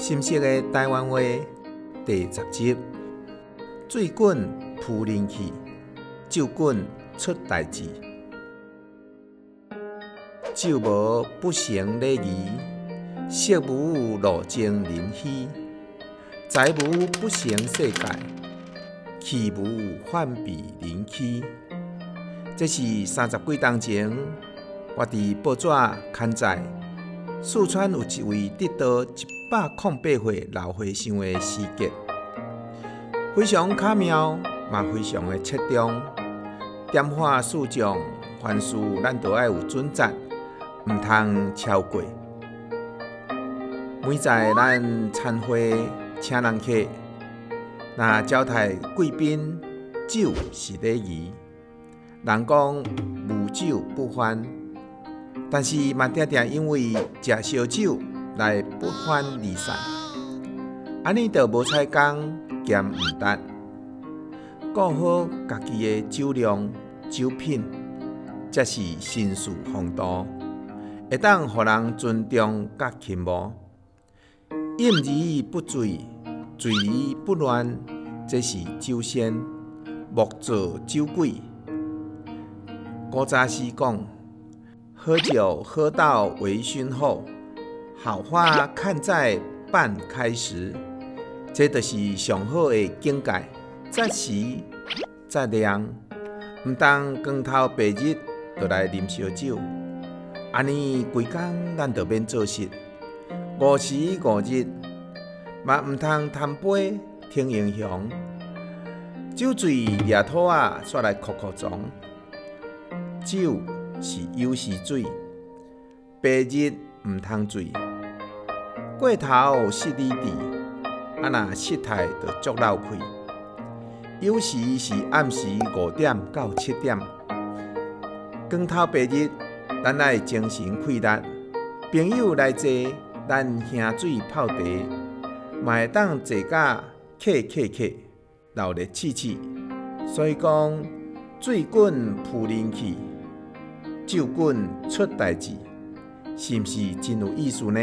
新式的台湾话第十集：水滚浮人去，酒滚出代志。酒无不成礼仪，色无路净人稀，财无不成世界，气无反被人欺。这是三十几年前，我伫报纸刊载，四川有一位得到一百零八岁老和尚的诗集，非常巧妙，嘛非常的切中。点化四众，凡事咱都爱有准则，毋通超过。每在咱餐会请人客，若招待贵宾，酒是礼仪。人讲无酒不欢，但是嘛常常因为食烧酒。来不欢而散，安尼就无采工兼毋值。顾好家己的酒量、酒品，才是绅士风度，会当互人尊重甲钦慕。饮而不醉，醉而不乱，这是酒仙，莫做酒鬼。古早时讲，喝酒喝到微醺后。好花看在半开时，这就是上好的境界。再时再凉，毋当光头白日就来啉烧酒，安尼规工咱就免做事。五时五日嘛毋通贪杯听英雄，酒醉掠土仔煞来哭哭撞。酒是酉时醉，白日毋通醉。过头失理智，啊那失态就足流气。酉时是暗时五点到七点，光头白日，咱爱精神气力。朋友来坐，咱兄水泡茶，嘛会当坐甲客客客，闹热气气。所以讲，水滚浮人气，酒滚出代志，是毋是真有意思呢？